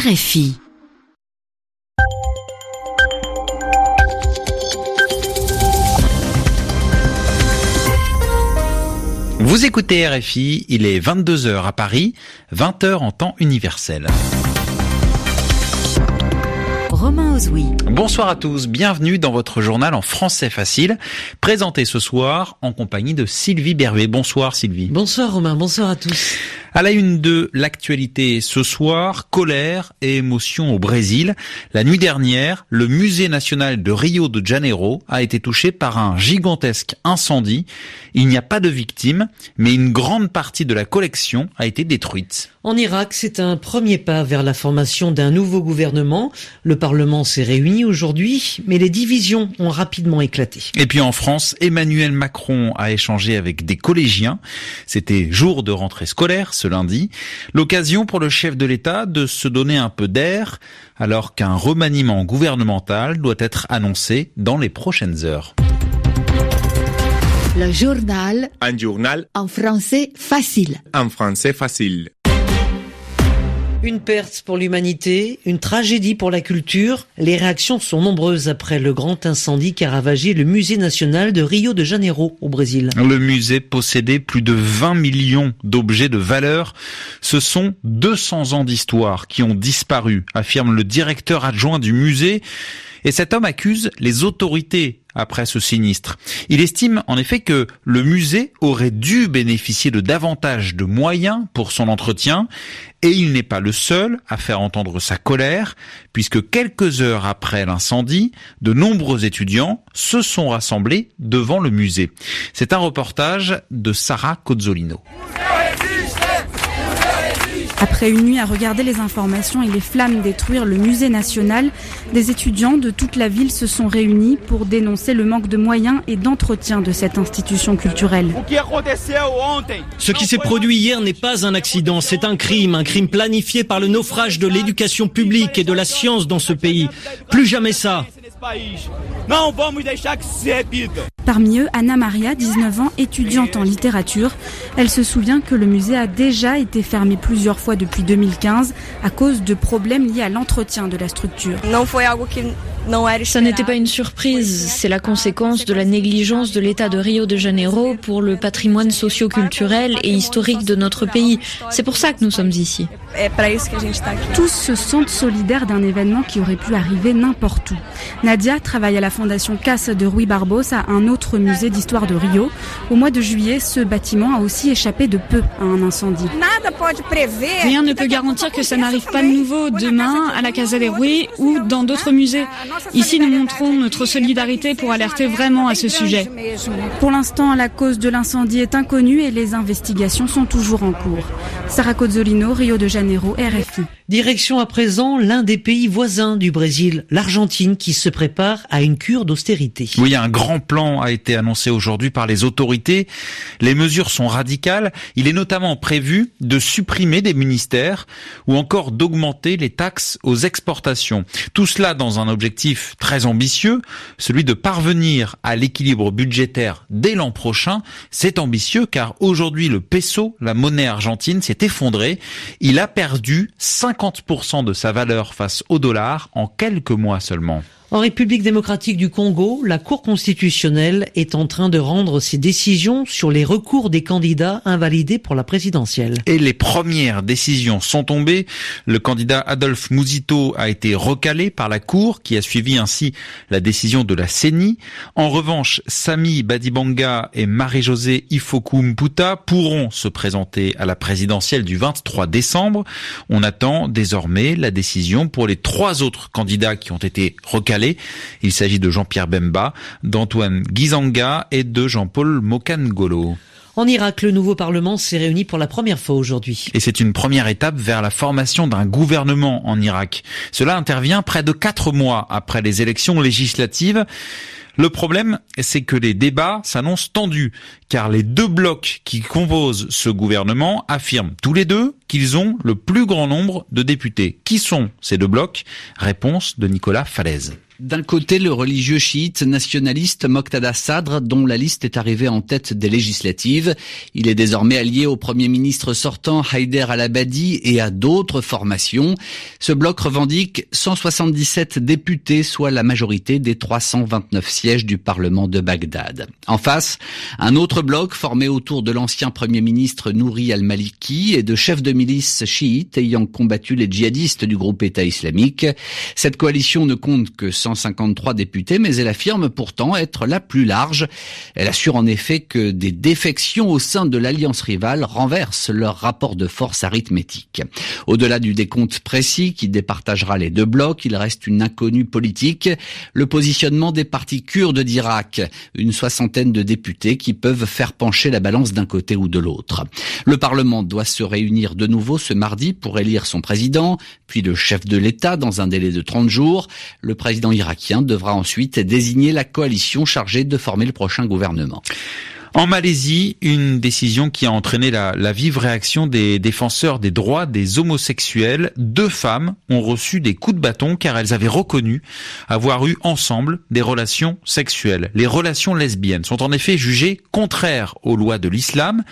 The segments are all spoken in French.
RFI. Vous écoutez RFI, il est 22h à Paris, 20h en temps universel. Romain Ozoui. Bonsoir à tous, bienvenue dans votre journal en français facile, présenté ce soir en compagnie de Sylvie Bervé. Bonsoir Sylvie. Bonsoir Romain, bonsoir à tous. À la une de l'actualité ce soir, colère et émotion au Brésil. La nuit dernière, le musée national de Rio de Janeiro a été touché par un gigantesque incendie. Il n'y a pas de victimes, mais une grande partie de la collection a été détruite. En Irak, c'est un premier pas vers la formation d'un nouveau gouvernement. Le Parlement s'est réuni aujourd'hui, mais les divisions ont rapidement éclaté. Et puis en France, Emmanuel Macron a échangé avec des collégiens. C'était jour de rentrée scolaire ce lundi. L'occasion pour le chef de l'État de se donner un peu d'air alors qu'un remaniement gouvernemental doit être annoncé dans les prochaines heures. Le journal Un journal en français facile. en français facile. Une perte pour l'humanité, une tragédie pour la culture. Les réactions sont nombreuses après le grand incendie qui a ravagé le musée national de Rio de Janeiro au Brésil. Le musée possédait plus de 20 millions d'objets de valeur. Ce sont 200 ans d'histoire qui ont disparu, affirme le directeur adjoint du musée. Et cet homme accuse les autorités après ce sinistre. Il estime en effet que le musée aurait dû bénéficier de davantage de moyens pour son entretien et il n'est pas le seul à faire entendre sa colère puisque quelques heures après l'incendie, de nombreux étudiants se sont rassemblés devant le musée. C'est un reportage de Sarah Cozzolino. Après une nuit à regarder les informations et les flammes détruire le musée national, des étudiants de toute la ville se sont réunis pour dénoncer le manque de moyens et d'entretien de cette institution culturelle. Ce qui s'est produit hier n'est pas un accident, c'est un crime, un crime planifié par le naufrage de l'éducation publique et de la science dans ce pays. Plus jamais ça. Parmi eux, Anna Maria, 19 ans, étudiante en littérature. Elle se souvient que le musée a déjà été fermé plusieurs fois depuis 2015 à cause de problèmes liés à l'entretien de la structure. Ça n'était pas une surprise, c'est la conséquence de la négligence de l'État de Rio de Janeiro pour le patrimoine socio-culturel et historique de notre pays. C'est pour ça que nous sommes ici. Tous se sentent solidaires d'un événement qui aurait pu arriver n'importe où. Nadia travaille à la fondation Casa de Rui Barbosa, un autre musée d'histoire de Rio. Au mois de juillet, ce bâtiment a aussi échappé de peu à un incendie. Rien ne peut garantir que ça n'arrive pas de nouveau demain à la Casa de Rui ou dans d'autres musées. Ici, nous montrons notre solidarité pour alerter vraiment à ce sujet. Pour l'instant, la cause de l'incendie est inconnue et les investigations sont toujours en cours. Sarah Cozzolino, Rio de Janeiro, RFI. Direction à présent l'un des pays voisins du Brésil, l'Argentine, qui se prépare à une cure d'austérité. Oui, un grand plan a été annoncé aujourd'hui par les autorités. Les mesures sont radicales. Il est notamment prévu de supprimer des ministères ou encore d'augmenter les taxes aux exportations. Tout cela dans un objectif très ambitieux, celui de parvenir à l'équilibre budgétaire dès l'an prochain. C'est ambitieux car aujourd'hui le peso, la monnaie argentine, s'est effondré. Il a perdu 50% de sa valeur face au dollar en quelques mois seulement. En République démocratique du Congo, la Cour constitutionnelle est en train de rendre ses décisions sur les recours des candidats invalidés pour la présidentielle. Et les premières décisions sont tombées. Le candidat Adolphe Mouzito a été recalé par la Cour, qui a suivi ainsi la décision de la CENI. En revanche, Sami Badibanga et Marie-Josée Ifoku Mputa pourront se présenter à la présidentielle du 23 décembre. On attend désormais la décision pour les trois autres candidats qui ont été recalés. Il s'agit de Jean-Pierre Bemba, d'Antoine Gizanga et de Jean-Paul Mokangolo. En Irak, le nouveau Parlement s'est réuni pour la première fois aujourd'hui. Et c'est une première étape vers la formation d'un gouvernement en Irak. Cela intervient près de quatre mois après les élections législatives. Le problème, c'est que les débats s'annoncent tendus, car les deux blocs qui composent ce gouvernement affirment tous les deux qu'ils ont le plus grand nombre de députés. Qui sont ces deux blocs? Réponse de Nicolas Falaise. D'un côté, le religieux chiite nationaliste Moqtada Sadr, dont la liste est arrivée en tête des législatives. Il est désormais allié au premier ministre sortant Haider al-Abadi et à d'autres formations. Ce bloc revendique 177 députés, soit la majorité des 329 sièges du Parlement de Bagdad. En face, un autre bloc formé autour de l'ancien premier ministre Nouri al-Maliki et de chefs de milice chiites ayant combattu les djihadistes du groupe État islamique. Cette coalition ne compte que 153 députés, mais elle affirme pourtant être la plus large. Elle assure en effet que des défections au sein de l'alliance rivale renversent leur rapport de force arithmétique. Au-delà du décompte précis qui départagera les deux blocs, il reste une inconnue politique, le positionnement des partis kurdes d'Irak, une soixantaine de députés qui peuvent faire pencher la balance d'un côté ou de l'autre. Le Parlement doit se réunir de nouveau ce mardi pour élire son président, puis le chef de l'État dans un délai de 30 jours. Le président irakien devra ensuite désigner la coalition chargée de former le prochain gouvernement. En Malaisie, une décision qui a entraîné la, vive réaction des défenseurs des droits des homosexuels. Deux femmes ont reçu des coups de bâton car elles avaient reconnu avoir eu ensemble des relations sexuelles. Les relations lesbiennes sont en effet jugées contraires aux lois de l'islam,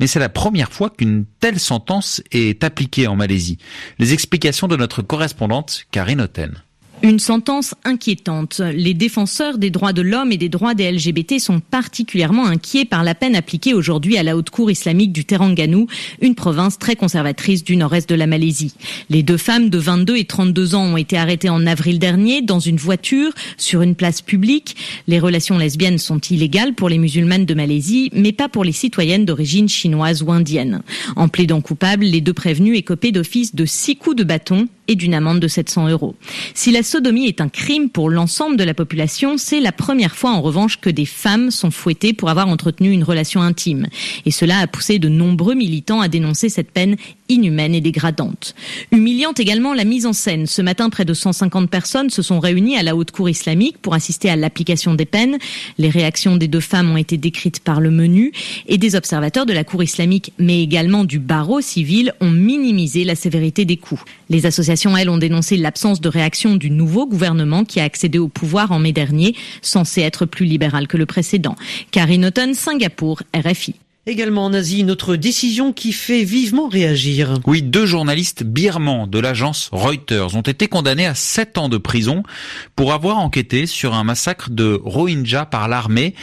mais c'est la première fois qu'une telle sentence est appliquée en Malaisie. Les explications de notre correspondante Karine Oten. Une sentence inquiétante. Les défenseurs des droits de l'homme et des droits des LGBT sont particulièrement inquiets par la peine appliquée aujourd'hui à la haute cour islamique du Terengganu, une province très conservatrice du nord-est de la Malaisie. Les deux femmes de 22 et 32 ans ont été arrêtées en avril dernier dans une voiture sur une place publique. Les relations lesbiennes sont illégales pour les musulmanes de Malaisie, mais pas pour les citoyennes d'origine chinoise ou indienne. En plaidant coupable, les deux prévenus écopés d'office de six coups de bâton et d'une amende de 700 euros. Si la sodomie est un crime pour l'ensemble de la population, c'est la première fois en revanche que des femmes sont fouettées pour avoir entretenu une relation intime. Et cela a poussé de nombreux militants à dénoncer cette peine inhumaine et dégradante. Humiliante également la mise en scène. Ce matin, près de 150 personnes se sont réunies à la haute cour islamique pour assister à l'application des peines. Les réactions des deux femmes ont été décrites par le menu et des observateurs de la cour islamique, mais également du barreau civil, ont minimisé la sévérité des coups. Les associations, elles, ont dénoncé l'absence de réaction du nouveau gouvernement qui a accédé au pouvoir en mai dernier, censé être plus libéral que le précédent. Karine Auton, Singapour, RFI. Également en Asie, notre décision qui fait vivement réagir. Oui, deux journalistes birmans de l'agence Reuters ont été condamnés à sept ans de prison pour avoir enquêté sur un massacre de Rohingyas par l'armée.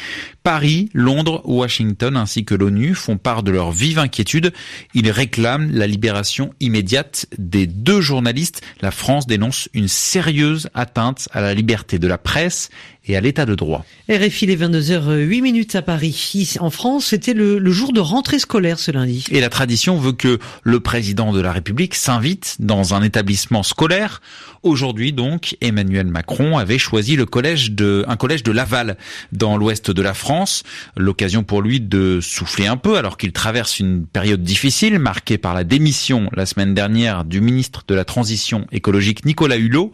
Paris, Londres, Washington ainsi que l'ONU font part de leur vive inquiétude. Ils réclament la libération immédiate des deux journalistes. La France dénonce une sérieuse atteinte à la liberté de la presse et à l'état de droit. RFI les 22h08 minutes à Paris. en France, c'était le, le, jour de rentrée scolaire ce lundi. Et la tradition veut que le président de la République s'invite dans un établissement scolaire. Aujourd'hui donc, Emmanuel Macron avait choisi le collège de, un collège de Laval dans l'ouest de la France. L'occasion pour lui de souffler un peu alors qu'il traverse une période difficile marquée par la démission la semaine dernière du ministre de la Transition écologique Nicolas Hulot.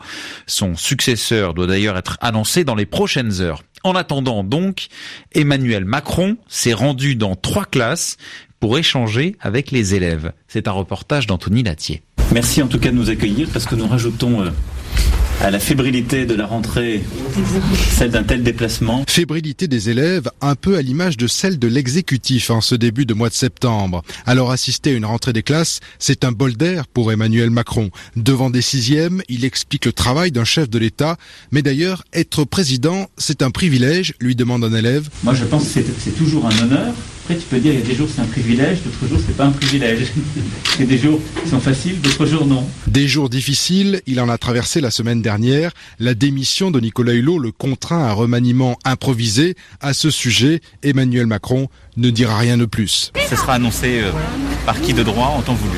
Son successeur doit d'ailleurs être annoncé dans les prochaines heures. En attendant donc, Emmanuel Macron s'est rendu dans trois classes pour échanger avec les élèves. C'est un reportage d'Anthony Latier. Merci en tout cas de nous accueillir parce que nous rajoutons euh, à la fébrilité de la rentrée, celle d'un tel déplacement. Fébrilité des élèves, un peu à l'image de celle de l'exécutif en ce début de mois de septembre. Alors assister à une rentrée des classes, c'est un bol d'air pour Emmanuel Macron. Devant des sixièmes, il explique le travail d'un chef de l'État. Mais d'ailleurs, être président, c'est un privilège, lui demande un élève. Moi je pense que c'est toujours un honneur après, tu peux dire, il y a des jours c'est un privilège, d'autres jours c'est pas un privilège. Il y a des jours qui sont faciles, d'autres jours non. Des jours difficiles, il en a traversé la semaine dernière. La démission de Nicolas Hulot le contraint à un remaniement improvisé. À ce sujet, Emmanuel Macron ne dira rien de plus. Ce sera annoncé euh, par qui de droit en temps voulu.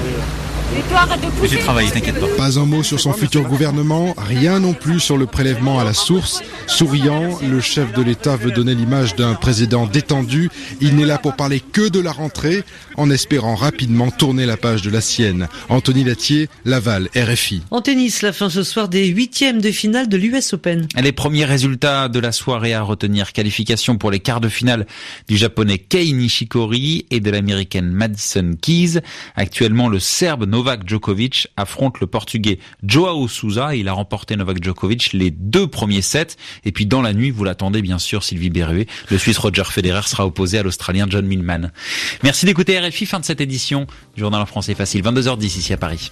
J'ai travaillé, t'inquiète pas. Pas un mot sur son futur gouvernement, rien non plus sur le prélèvement à la source. Souriant, le chef de l'État veut donner l'image d'un président détendu. Il n'est là pour parler que de la rentrée, en espérant rapidement tourner la page de la sienne. Anthony Latier, Laval, RFI. En tennis, la fin ce soir des huitièmes de finale de l'US Open. Les premiers résultats de la soirée à retenir. Qualification pour les quarts de finale du japonais Kei Nishikori et de l'américaine Madison Keys. Actuellement, le serbe Novak Djokovic affronte le portugais Joao Souza. Il a remporté Novak Djokovic les deux premiers sets. Et puis dans la nuit, vous l'attendez bien sûr, Sylvie Berruet. Le Suisse Roger Federer sera opposé à l'Australien John Millman. Merci d'écouter RFI. Fin de cette édition du Journal en français facile. 22h10 ici à Paris.